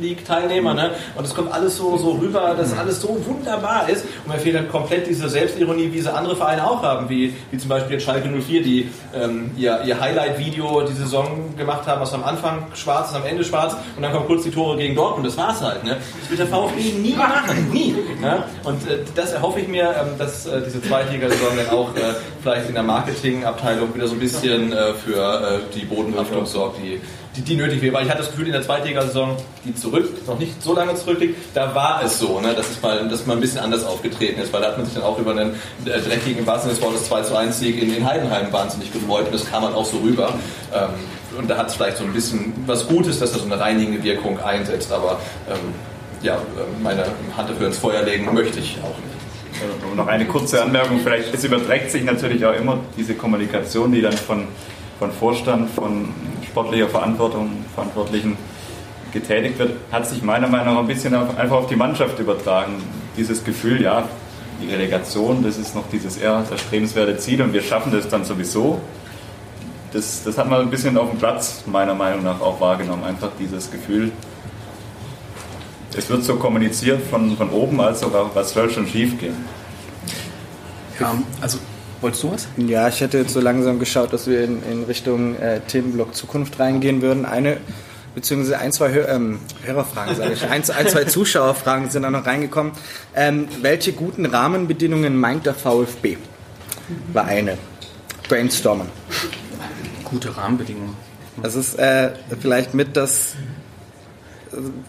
League-Teilnehmer. Ne? Und es kommt alles so, so rüber, dass alles so wunderbar ist. Und mir fehlt dann komplett diese Selbstironie, wie sie andere Vereine auch haben, wie, wie zum Beispiel Schalke 04, die ähm, ihr, ihr Highlight-Video die Saison gemacht haben, was am Anfang schwarz ist, am Ende schwarz und dann kommen kurz die Tore gegen Dortmund. Das war's halt. Ne? Das wird der VfB nie machen. Nie. Ja? Und äh, das erhoffe ich mir, ähm, dass äh, diese Zweitligasaison dann auch äh, vielleicht in der Marketingabteilung wieder so ein bisschen äh, für äh, die Bodenhaftung sorgt, die die, die nötig wäre. Weil ich hatte das Gefühl, in der Zweitligasaison, die zurück, noch nicht so lange zurückliegt, da war es so, ne, dass, es mal, dass mal ein bisschen anders aufgetreten ist. Weil da hat man sich dann auch über einen äh, dreckigen, Sinne des Wortes 2 zu 1 Sieg in, in Heidenheim wahnsinnig gefreut. Und das kam halt auch so rüber. Ähm, und da hat es vielleicht so ein bisschen was Gutes, dass da so eine reinigende Wirkung einsetzt. Aber ähm, ja, äh, meine Hand dafür ins Feuer legen möchte ich auch nicht.
Noch eine kurze Anmerkung, vielleicht, es überträgt sich natürlich auch immer diese Kommunikation, die dann von, von Vorstand, von sportlicher Verantwortung, Verantwortlichen getätigt wird, hat sich meiner Meinung nach ein bisschen einfach auf die Mannschaft übertragen. Dieses Gefühl, ja, die Relegation, das ist noch dieses eher erstrebenswerte Ziel und wir schaffen das dann sowieso. Das, das hat man ein bisschen auf dem Platz meiner Meinung nach auch wahrgenommen. Einfach dieses Gefühl, es wird so kommuniziert von, von oben, als auch was soll schon schief gehen.
Ja, also Wolltest du was?
Ja, ich hätte jetzt so langsam geschaut, dass wir in, in Richtung äh, Themenblock Zukunft reingehen würden. Eine beziehungsweise ein, zwei Hör ähm, Hörerfragen, sage ich. Ein, ein, zwei Zuschauerfragen sind da noch reingekommen. Ähm, welche guten Rahmenbedingungen meint der VfB? War eine. Brainstormen.
Gute Rahmenbedingungen.
Das ist äh, vielleicht mit das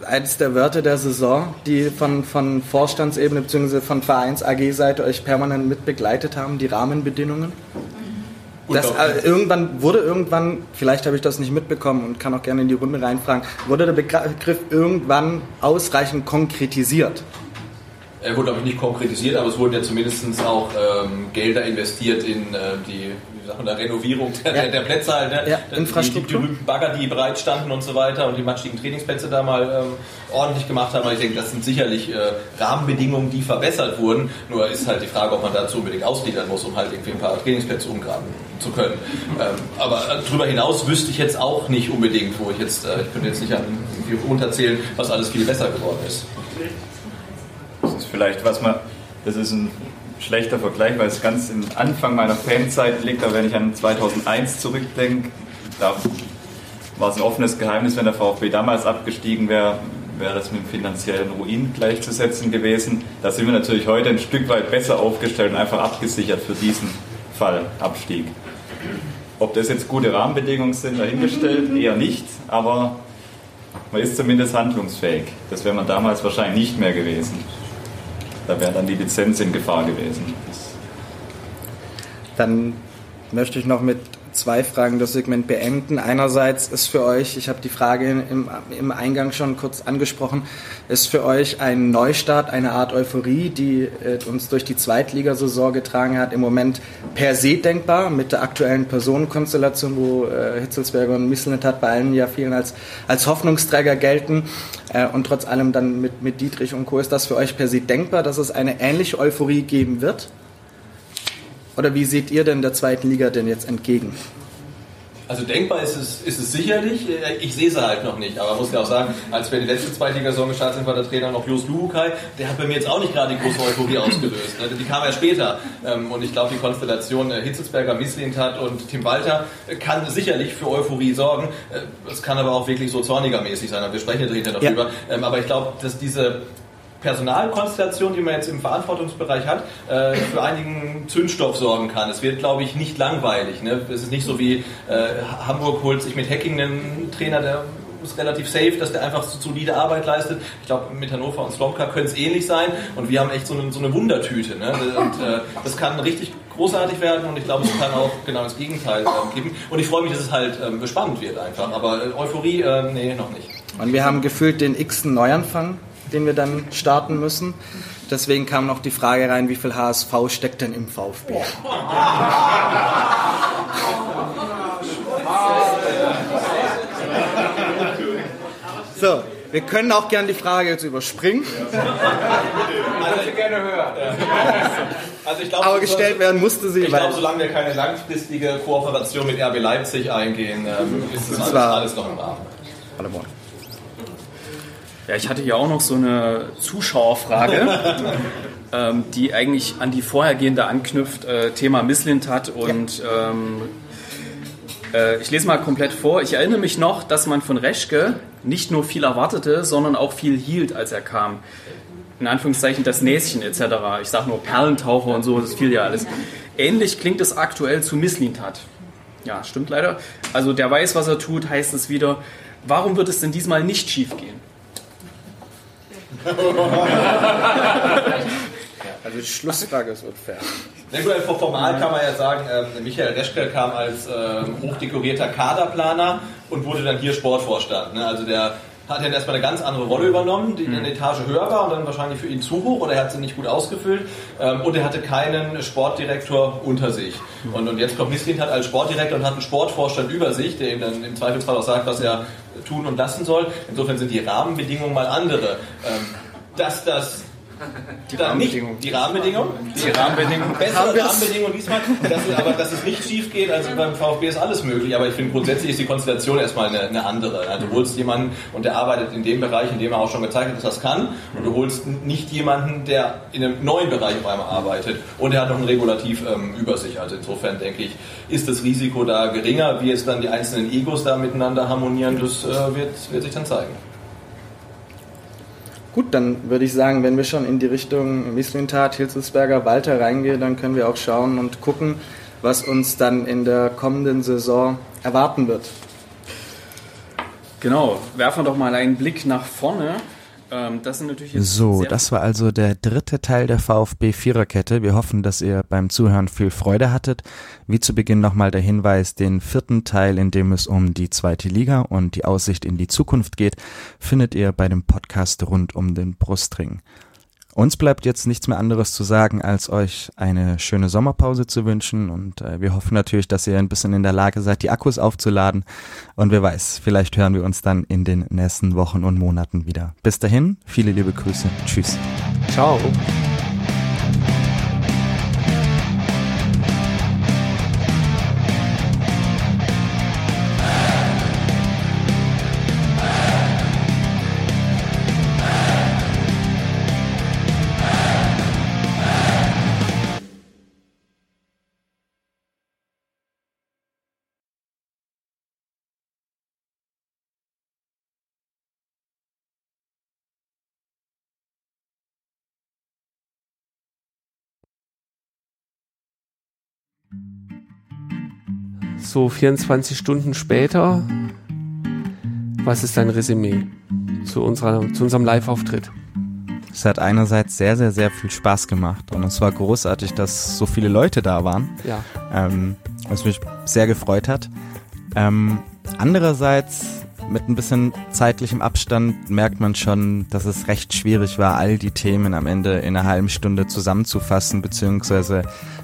eines der Wörter der Saison, die von, von Vorstandsebene bzw. von Vereins AG-Seite euch permanent mit begleitet haben, die Rahmenbedingungen? Das, äh, irgendwann wurde irgendwann, vielleicht habe ich das nicht mitbekommen und kann auch gerne in die Runde reinfragen, wurde der Begriff irgendwann ausreichend konkretisiert?
Er wurde, glaube ich, nicht konkretisiert, aber es wurden ja zumindest auch ähm, Gelder investiert in äh, die Sachen der Renovierung der, ja. der Plätze halt, ne?
ja, Infrastruktur.
Die, die, berühmten Bagger, die bereit standen und so weiter und die matschigen Trainingsplätze da mal ähm, ordentlich gemacht haben. Aber ich denke, das sind sicherlich äh, Rahmenbedingungen, die verbessert wurden. Nur ist halt die Frage, ob man dazu unbedingt ausgliedern muss, um halt irgendwie ein paar Trainingsplätze umgraben zu können. Ähm, aber äh, darüber hinaus wüsste ich jetzt auch nicht unbedingt, wo ich jetzt, äh, ich könnte jetzt nicht an, runterzählen, was alles viel besser geworden ist.
Ist vielleicht, was man, das ist ein schlechter Vergleich, weil es ganz im Anfang meiner Fanzeit liegt, aber wenn ich an 2001 zurückdenke, da war es ein offenes Geheimnis, wenn der VfB damals abgestiegen wäre, wäre das mit dem finanziellen Ruin gleichzusetzen gewesen. Da sind wir natürlich heute ein Stück weit besser aufgestellt und einfach abgesichert für diesen Fall Abstieg. Ob das jetzt gute Rahmenbedingungen sind, dahingestellt, eher nicht, aber man ist zumindest handlungsfähig. Das wäre man damals wahrscheinlich nicht mehr gewesen. Da wäre dann die Lizenz in Gefahr gewesen.
Dann möchte ich noch mit zwei Fragen das Segment beenden. Einerseits ist für euch, ich habe die Frage im, im Eingang schon kurz angesprochen, ist für euch ein Neustart, eine Art Euphorie, die äh, uns durch die Zweitligasaison getragen hat, im Moment per se denkbar mit der aktuellen Personenkonstellation, wo äh, Hitzelsberger und Misselnet bei allen ja vielen als, als Hoffnungsträger gelten äh, und trotz allem dann mit, mit Dietrich und Co. Ist das für euch per se denkbar, dass es eine ähnliche Euphorie geben wird? Oder wie seht ihr denn der zweiten Liga denn jetzt entgegen?
Also denkbar ist es, ist es sicherlich. Ich sehe sie halt noch nicht. Aber muss ja auch sagen, als wir die letzte Zweitligasaison gestartet sind, war der Trainer noch Jos Luhukai. Der hat bei mir jetzt auch nicht gerade die große Euphorie ausgelöst. Ne? Die kam ja später. Ähm, und ich glaube, die Konstellation äh, Hitzelsberger, Misslintat und Tim Walter kann sicherlich für Euphorie sorgen. Äh, es kann aber auch wirklich so zornigermäßig sein. Wir sprechen ja hinterher noch drüber. Ja. Aber ich glaube, dass diese Personalkonstellation, die man jetzt im Verantwortungsbereich hat, äh, für einigen Zündstoff sorgen kann. Es wird, glaube ich, nicht langweilig. Ne? Es ist nicht so wie äh, Hamburg holt sich mit Hacking einen Trainer, der ist relativ safe, dass der einfach so solide Arbeit leistet. Ich glaube, mit Hannover und Slomka können es ähnlich sein und wir haben echt so eine, so eine Wundertüte. Ne? Und äh, das kann richtig großartig werden und ich glaube, es kann auch genau das Gegenteil ähm, geben. Und ich freue mich, dass es halt ähm, spannend wird einfach. Aber äh, Euphorie, äh, nee, noch nicht.
Und wir haben gefühlt den x-ten Neuanfang den wir dann starten müssen. Deswegen kam noch die Frage rein, wie viel HSV steckt denn im VfB? So, wir können auch gerne die Frage jetzt überspringen.
Also gerne.
Also glaub, Aber gestellt werden musste sie.
Ich glaube, solange wir keine langfristige Kooperation mit RB Leipzig eingehen, ähm, ist das alles, alles noch im Rahmen. Paderborn.
Ja, ich hatte ja auch noch so eine Zuschauerfrage, ähm, die eigentlich an die vorhergehende anknüpft, äh, Thema Misslintat und ja. ähm, äh, ich lese mal komplett vor. Ich erinnere mich noch, dass man von Reschke nicht nur viel erwartete, sondern auch viel hielt, als er kam. In Anführungszeichen das Näschen etc. Ich sage nur Perlentaucher und so, das fiel ja alles. Ähnlich klingt es aktuell zu Misslintat. Ja, stimmt leider. Also der weiß, was er tut, heißt es wieder. Warum wird es denn diesmal nicht schief gehen?
also die Schlussfrage ist unfair.
Na gut, formal kann man ja sagen, äh, Michael Reschke kam als äh, hochdekorierter Kaderplaner und wurde dann hier Sportvorstand. Ne? Also der hat dann erstmal eine ganz andere Rolle übernommen, die eine Etage höher war und dann wahrscheinlich für ihn zu hoch oder er hat sie nicht gut ausgefüllt ähm, und er hatte keinen Sportdirektor unter sich. Und, und jetzt kommt Misslin hat als Sportdirektor und hat einen Sportvorstand über sich, der ihm dann im Zweifelsfall auch sagt, was er tun und lassen soll. Insofern sind die Rahmenbedingungen mal andere. Ähm, dass das
die Rahmenbedingungen.
Die Rahmenbedingungen.
Die Rahmenbedingungen.
Bessere Rahmenbedingungen diesmal. Dass es, aber dass es nicht schief geht, also beim VfB ist alles möglich. Aber ich finde grundsätzlich ist die Konstellation erstmal eine, eine andere. Also du holst jemanden und der arbeitet in dem Bereich, in dem er auch schon gezeigt hat, dass er das kann. Und du holst nicht jemanden, der in einem neuen Bereich auf einmal arbeitet. Und er hat noch ein Regulativ ähm, über sich. Also insofern denke ich, ist das Risiko da geringer. Wie jetzt dann die einzelnen Egos da miteinander harmonieren, das äh, wird, wird sich dann zeigen.
Gut, dann würde ich sagen, wenn wir schon in die Richtung Mislintat, Hilzelsberger, Walter reingehen, dann können wir auch schauen und gucken, was uns dann in der kommenden Saison erwarten wird.
Genau, werfen wir doch mal einen Blick nach vorne.
Ähm, das so, das war also der dritte Teil der VfB Viererkette. Wir hoffen, dass ihr beim Zuhören viel Freude hattet. Wie zu Beginn nochmal der Hinweis, den vierten Teil, in dem es um die zweite Liga und die Aussicht in die Zukunft geht, findet ihr bei dem Podcast rund um den Brustring. Uns bleibt jetzt nichts mehr anderes zu sagen, als euch eine schöne Sommerpause zu wünschen und äh, wir hoffen natürlich, dass ihr ein bisschen in der Lage seid, die Akkus aufzuladen und wer weiß, vielleicht hören wir uns dann in den nächsten Wochen und Monaten wieder. Bis dahin, viele liebe Grüße. Tschüss.
Ciao.
So 24 Stunden später, was ist dein Resümee zu, unserer, zu unserem Live-Auftritt?
Es hat einerseits sehr, sehr, sehr viel Spaß gemacht und es war großartig, dass so viele Leute da waren,
ja.
ähm, was mich sehr gefreut hat. Ähm, andererseits mit ein bisschen zeitlichem Abstand merkt man schon, dass es recht schwierig war, all die Themen am Ende in einer halben Stunde zusammenzufassen, beziehungsweise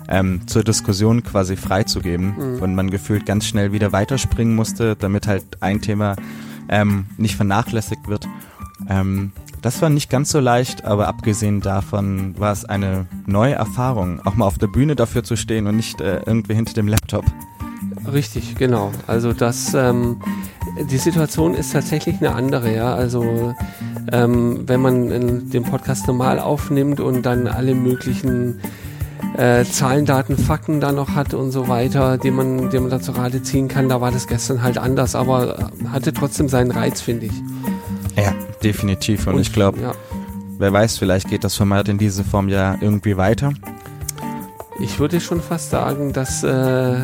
ähm, zur Diskussion quasi freizugeben mhm. und man gefühlt ganz schnell wieder weiterspringen musste, damit halt ein Thema ähm, nicht vernachlässigt wird. Ähm,
Das war nicht ganz so leicht, aber abgesehen davon war es eine neue Erfahrung, auch mal auf der Bühne dafür zu stehen und nicht äh, irgendwie hinter dem Laptop.
Richtig, genau. Also das, ähm, die Situation ist tatsächlich eine andere, ja. Also ähm, wenn man den Podcast normal aufnimmt und dann alle möglichen äh, Zahlen, Daten, Fakten da noch hat und so weiter, die man, die man da zur Rate ziehen kann, da war das gestern halt anders, aber hatte trotzdem seinen Reiz, finde ich.
Ja, definitiv. Und, und ich glaube, ja. wer weiß, vielleicht geht das Format in dieser Form ja irgendwie weiter.
Ich würde schon fast sagen, dass äh,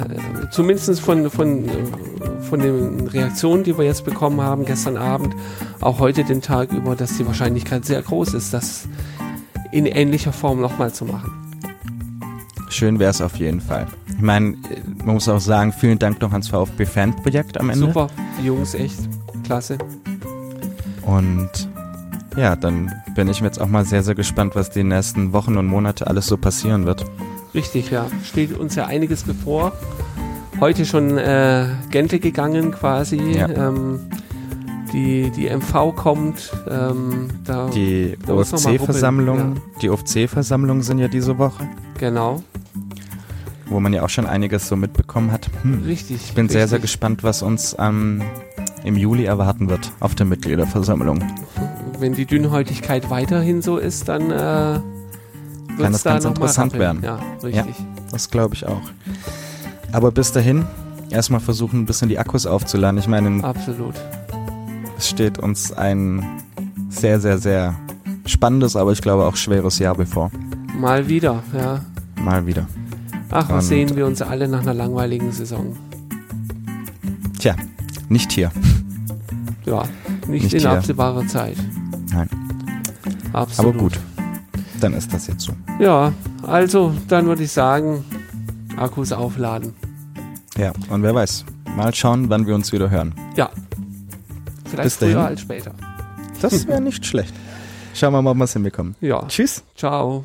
zumindest von, von, von den Reaktionen, die wir jetzt bekommen haben, gestern Abend, auch heute den Tag über, dass die Wahrscheinlichkeit sehr groß ist, das in ähnlicher Form nochmal zu machen.
Schön wäre es auf jeden Fall. Ich meine, man muss auch sagen, vielen Dank noch ans VfB-Fan-Projekt am Ende.
Super, die Jungs, echt klasse.
Und ja, dann bin ich jetzt auch mal sehr, sehr gespannt, was die nächsten Wochen und Monate alles so passieren wird.
Richtig, ja. Steht uns ja einiges bevor. Heute schon äh, Gente gegangen quasi. Ja. Ähm, die, die MV kommt. Ähm,
da, die OFC-Versammlung. Ja. Die OFC-Versammlungen sind ja diese Woche.
Genau.
Wo man ja auch schon einiges so mitbekommen hat.
Hm. Richtig.
Ich bin
richtig.
sehr, sehr gespannt, was uns ähm, im Juli erwarten wird auf der Mitgliederversammlung.
Wenn die Dünnhäutigkeit weiterhin so ist, dann äh,
kann das ganz interessant werden.
Ja, richtig. Ja,
das glaube ich auch. Aber bis dahin erstmal versuchen, ein bisschen die Akkus aufzuladen. Ich meine,
absolut.
Es steht uns ein sehr, sehr, sehr spannendes, aber ich glaube auch schweres Jahr bevor.
Mal wieder, ja.
Mal wieder.
Ach, was sehen wir uns alle nach einer langweiligen Saison?
Tja, nicht hier.
Ja, nicht, nicht in hier. absehbarer Zeit.
Nein. Absolut. Aber gut, dann ist das jetzt so.
Ja, also dann würde ich sagen, Akkus aufladen.
Ja, und wer weiß, mal schauen, wann wir uns wieder hören.
Ja, vielleicht Bis früher dahin. als später.
Das wäre nicht schlecht. Schauen wir mal, ob wir es hinbekommen.
Ja.
Tschüss.
Ciao.